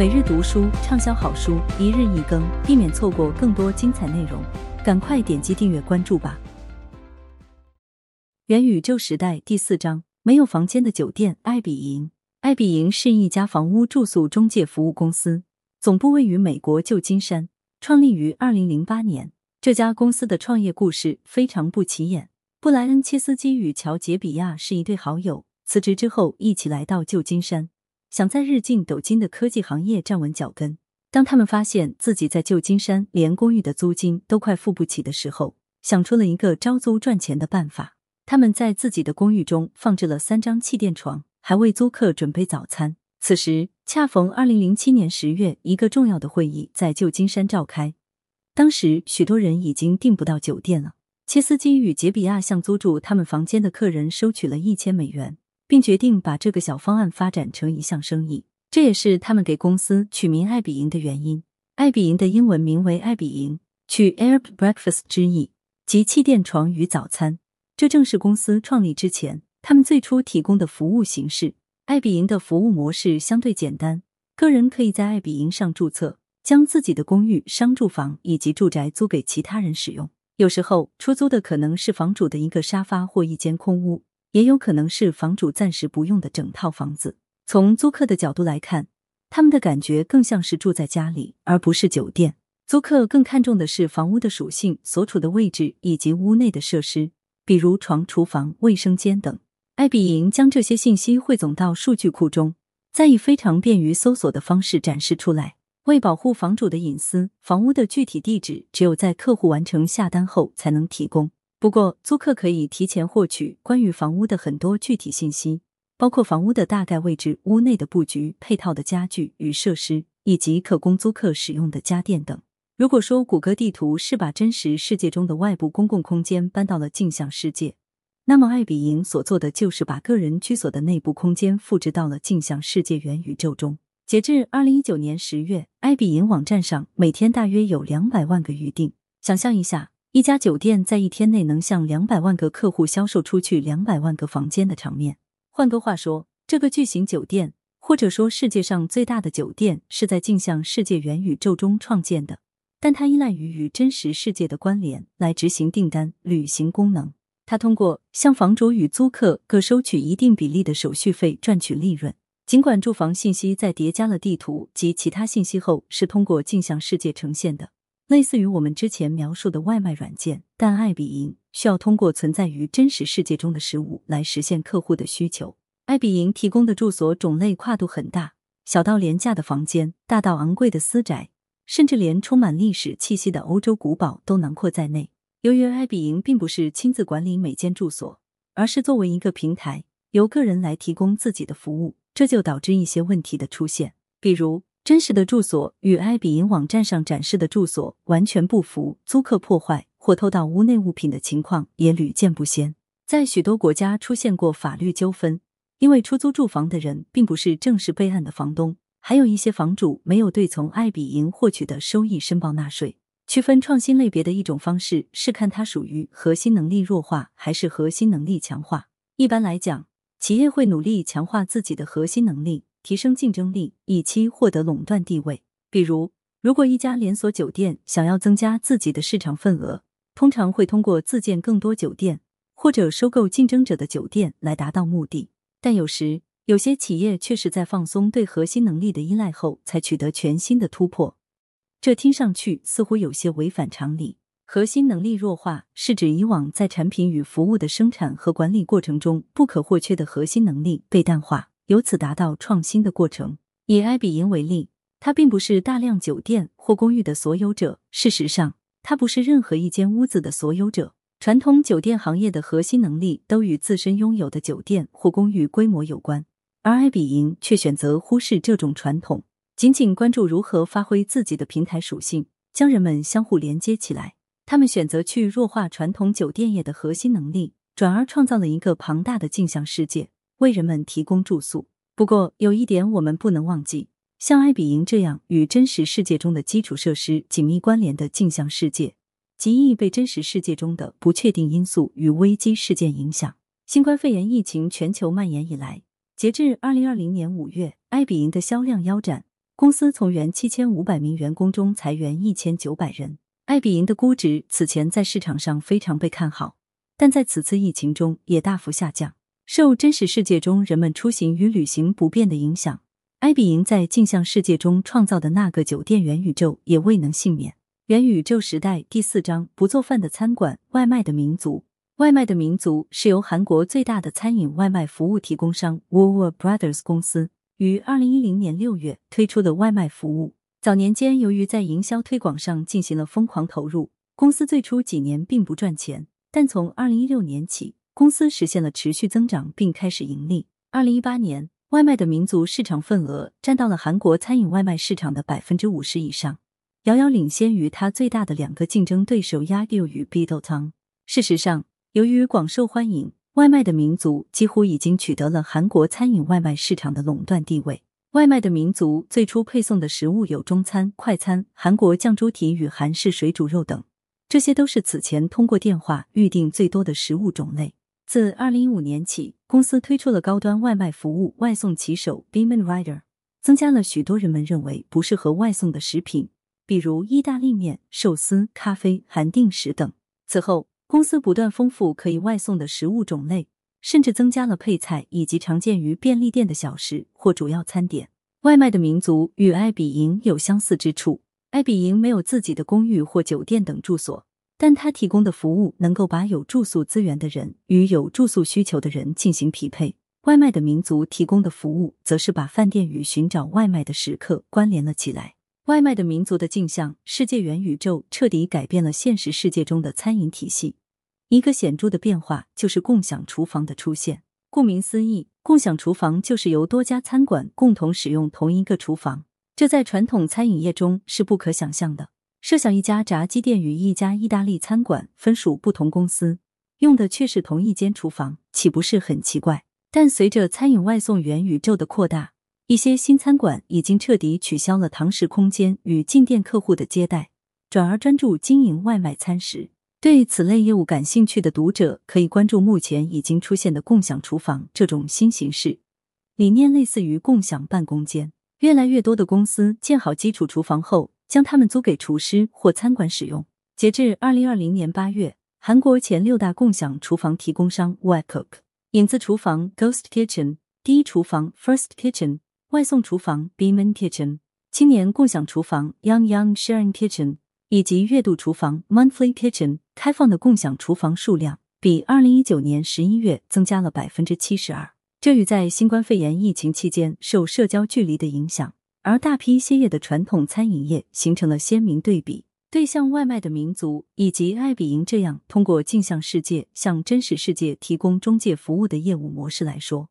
每日读书畅销好书，一日一更，避免错过更多精彩内容。赶快点击订阅关注吧！元宇宙时代第四章：没有房间的酒店。爱比营，爱比营是一家房屋住宿中介服务公司，总部位于美国旧金山，创立于二零零八年。这家公司的创业故事非常不起眼。布莱恩·切斯基与乔·杰比亚是一对好友，辞职之后一起来到旧金山。想在日进斗金的科技行业站稳脚跟。当他们发现自己在旧金山连公寓的租金都快付不起的时候，想出了一个招租赚钱的办法。他们在自己的公寓中放置了三张气垫床，还为租客准备早餐。此时恰逢二零零七年十月，一个重要的会议在旧金山召开。当时许多人已经订不到酒店了。切斯基与杰比亚向租住他们房间的客人收取了一千美元。并决定把这个小方案发展成一项生意，这也是他们给公司取名“爱比营”的原因。爱比营的英文名为“爱比营”，取 “air breakfast” 之意，即气垫床与早餐。这正是公司创立之前他们最初提供的服务形式。爱比营的服务模式相对简单，个人可以在爱比营上注册，将自己的公寓、商住房以及住宅租给其他人使用。有时候，出租的可能是房主的一个沙发或一间空屋。也有可能是房主暂时不用的整套房子。从租客的角度来看，他们的感觉更像是住在家里，而不是酒店。租客更看重的是房屋的属性、所处的位置以及屋内的设施，比如床、厨房、卫生间等。爱比营将这些信息汇总到数据库中，再以非常便于搜索的方式展示出来。为保护房主的隐私，房屋的具体地址只有在客户完成下单后才能提供。不过，租客可以提前获取关于房屋的很多具体信息，包括房屋的大概位置、屋内的布局、配套的家具与设施，以及可供租客使用的家电等。如果说谷歌地图是把真实世界中的外部公共空间搬到了镜像世界，那么爱比营所做的就是把个人居所的内部空间复制到了镜像世界元宇宙中。截至二零一九年十月，爱比营网站上每天大约有两百万个预订。想象一下。一家酒店在一天内能向两百万个客户销售出去两百万个房间的场面。换个话说，这个巨型酒店，或者说世界上最大的酒店，是在镜像世界元宇宙中创建的，但它依赖于与真实世界的关联来执行订单、履行功能。它通过向房主与租客各收取一定比例的手续费赚取利润。尽管住房信息在叠加了地图及其他信息后是通过镜像世界呈现的。类似于我们之前描述的外卖软件，但爱比营需要通过存在于真实世界中的食物来实现客户的需求。爱比营提供的住所种类跨度很大，小到廉价的房间，大到昂贵的私宅，甚至连充满历史气息的欧洲古堡都囊括在内。由于爱比营并不是亲自管理每间住所，而是作为一个平台，由个人来提供自己的服务，这就导致一些问题的出现，比如。真实的住所与爱比营网站上展示的住所完全不符，租客破坏或偷盗屋内物品的情况也屡见不鲜。在许多国家出现过法律纠纷，因为出租住房的人并不是正式备案的房东，还有一些房主没有对从爱比营获取的收益申报纳税。区分创新类别的一种方式是看它属于核心能力弱化还是核心能力强化。一般来讲，企业会努力强化自己的核心能力。提升竞争力，以期获得垄断地位。比如，如果一家连锁酒店想要增加自己的市场份额，通常会通过自建更多酒店或者收购竞争者的酒店来达到目的。但有时，有些企业却是在放松对核心能力的依赖后，才取得全新的突破。这听上去似乎有些违反常理。核心能力弱化是指以往在产品与服务的生产和管理过程中不可或缺的核心能力被淡化。由此达到创新的过程。以埃比营为例，它并不是大量酒店或公寓的所有者。事实上，它不是任何一间屋子的所有者。传统酒店行业的核心能力都与自身拥有的酒店或公寓规模有关，而埃比营却选择忽视这种传统，仅仅关注如何发挥自己的平台属性，将人们相互连接起来。他们选择去弱化传统酒店业的核心能力，转而创造了一个庞大的镜像世界。为人们提供住宿。不过，有一点我们不能忘记：像爱比营这样与真实世界中的基础设施紧密关联的镜像世界，极易被真实世界中的不确定因素与危机事件影响。新冠肺炎疫情全球蔓延以来，截至二零二零年五月，爱比营的销量腰斩，公司从原七千五百名员工中裁员一千九百人。爱彼迎的估值此前在市场上非常被看好，但在此次疫情中也大幅下降。受真实世界中人们出行与旅行不便的影响，爱彼迎在镜像世界中创造的那个酒店元宇宙也未能幸免。元宇宙时代第四章：不做饭的餐馆，外卖的民族。外卖的民族是由韩国最大的餐饮外卖服务提供商 w o l w o r Brothers 公司于二零一零年六月推出的外卖服务。早年间，由于在营销推广上进行了疯狂投入，公司最初几年并不赚钱。但从二零一六年起，公司实现了持续增长，并开始盈利。二零一八年，外卖的民族市场份额占到了韩国餐饮外卖市场的百分之五十以上，遥遥领先于它最大的两个竞争对手 Yagyu 与 b i d o t a n 事实上，由于广受欢迎，外卖的民族几乎已经取得了韩国餐饮外卖市场的垄断地位。外卖的民族最初配送的食物有中餐、快餐、韩国酱猪蹄与韩式水煮肉等，这些都是此前通过电话预订最多的食物种类。自二零一五年起，公司推出了高端外卖服务“外送骑手 ”（Beeman Rider），增加了许多人们认为不适合外送的食品，比如意大利面、寿司、咖啡、含定食等。此后。公司不断丰富可以外送的食物种类，甚至增加了配菜以及常见于便利店的小食或主要餐点。外卖的民族与爱彼迎有相似之处。爱彼迎没有自己的公寓或酒店等住所，但它提供的服务能够把有住宿资源的人与有住宿需求的人进行匹配。外卖的民族提供的服务则是把饭店与寻找外卖的食客关联了起来。外卖的民族的镜像世界元宇宙彻底改变了现实世界中的餐饮体系。一个显著的变化就是共享厨房的出现。顾名思义，共享厨房就是由多家餐馆共同使用同一个厨房，这在传统餐饮业中是不可想象的。设想一家炸鸡店与一家意大利餐馆分属不同公司，用的却是同一间厨房，岂不是很奇怪？但随着餐饮外送元宇宙的扩大，一些新餐馆已经彻底取消了堂食空间与进店客户的接待，转而专注经营外卖餐食。对此类业务感兴趣的读者可以关注目前已经出现的共享厨房这种新形式，理念类似于共享办公间。越来越多的公司建好基础厨房后，将它们租给厨师或餐馆使用。截至二零二零年八月，韩国前六大共享厨房提供商 Wacook、影子厨房 Ghost Kitchen、第一厨房 First Kitchen、外送厨房 Beeman Kitchen、青年共享厨房 Young Young Sharing Kitchen。以及月度厨房 （Monthly Kitchen） 开放的共享厨房数量比二零一九年十一月增加了百分之七十二。这与在新冠肺炎疫情期间受社交距离的影响而大批歇业的传统餐饮业形成了鲜明对比。对像外卖的民族以及爱彼迎这样通过镜像世界向真实世界提供中介服务的业务模式来说，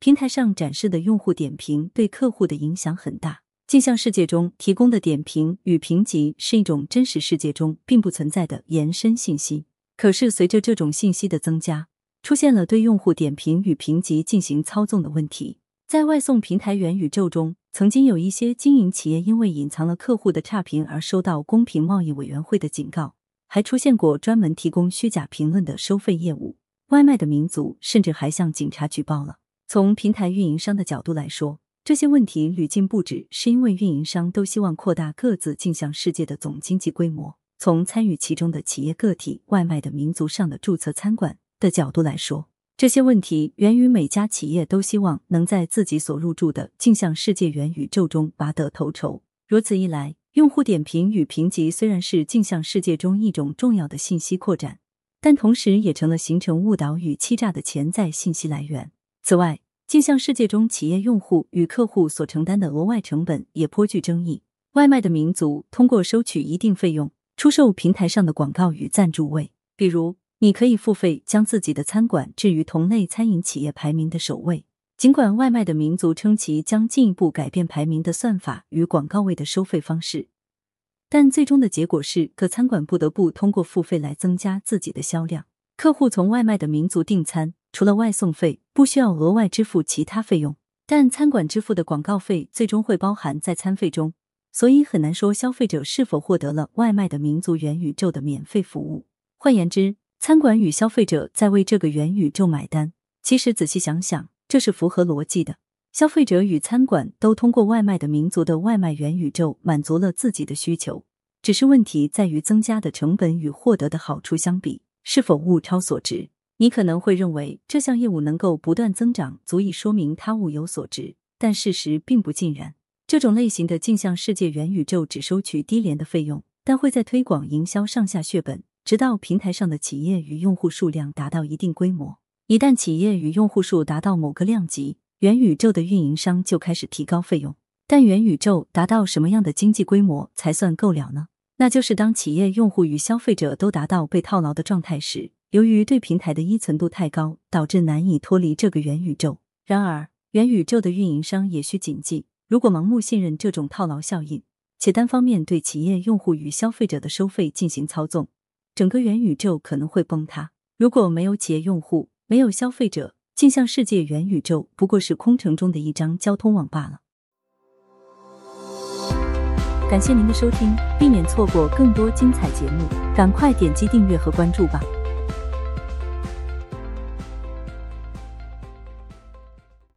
平台上展示的用户点评对客户的影响很大。镜像世界中提供的点评与评级是一种真实世界中并不存在的延伸信息。可是，随着这种信息的增加，出现了对用户点评与评级进行操纵的问题。在外送平台元宇宙中，曾经有一些经营企业因为隐藏了客户的差评而收到公平贸易委员会的警告，还出现过专门提供虚假评论的收费业务。外卖的民族甚至还向警察举报了。从平台运营商的角度来说，这些问题屡禁不止，是因为运营商都希望扩大各自镜像世界的总经济规模。从参与其中的企业个体、外卖的民族上的注册餐馆的角度来说，这些问题源于每家企业都希望能在自己所入驻的镜像世界元宇宙中拔得头筹。如此一来，用户点评与评级虽然是镜像世界中一种重要的信息扩展，但同时也成了形成误导与欺诈的潜在信息来源。此外，镜像世界中，企业用户与客户所承担的额外成本也颇具争议。外卖的民族通过收取一定费用，出售平台上的广告与赞助位。比如，你可以付费将自己的餐馆置于同类餐饮企业排名的首位。尽管外卖的民族称其将进一步改变排名的算法与广告位的收费方式，但最终的结果是各餐馆不得不通过付费来增加自己的销量。客户从外卖的民族订餐。除了外送费，不需要额外支付其他费用，但餐馆支付的广告费最终会包含在餐费中，所以很难说消费者是否获得了外卖的民族元宇宙的免费服务。换言之，餐馆与消费者在为这个元宇宙买单。其实仔细想想，这是符合逻辑的。消费者与餐馆都通过外卖的民族的外卖元宇宙满足了自己的需求，只是问题在于增加的成本与获得的好处相比，是否物超所值？你可能会认为这项业务能够不断增长，足以说明它物有所值，但事实并不尽然。这种类型的镜像世界元宇宙只收取低廉的费用，但会在推广营销上下血本，直到平台上的企业与用户数量达到一定规模。一旦企业与用户数达到某个量级，元宇宙的运营商就开始提高费用。但元宇宙达到什么样的经济规模才算够了呢？那就是当企业用户与消费者都达到被套牢的状态时，由于对平台的依存度太高，导致难以脱离这个元宇宙。然而，元宇宙的运营商也需谨记。如果盲目信任这种套牢效应，且单方面对企业用户与消费者的收费进行操纵，整个元宇宙可能会崩塌。如果没有企业用户，没有消费者，镜像世界元宇宙不过是空城中的一张交通网罢了。感谢您的收听，避免错过更多精彩节目，赶快点击订阅和关注吧。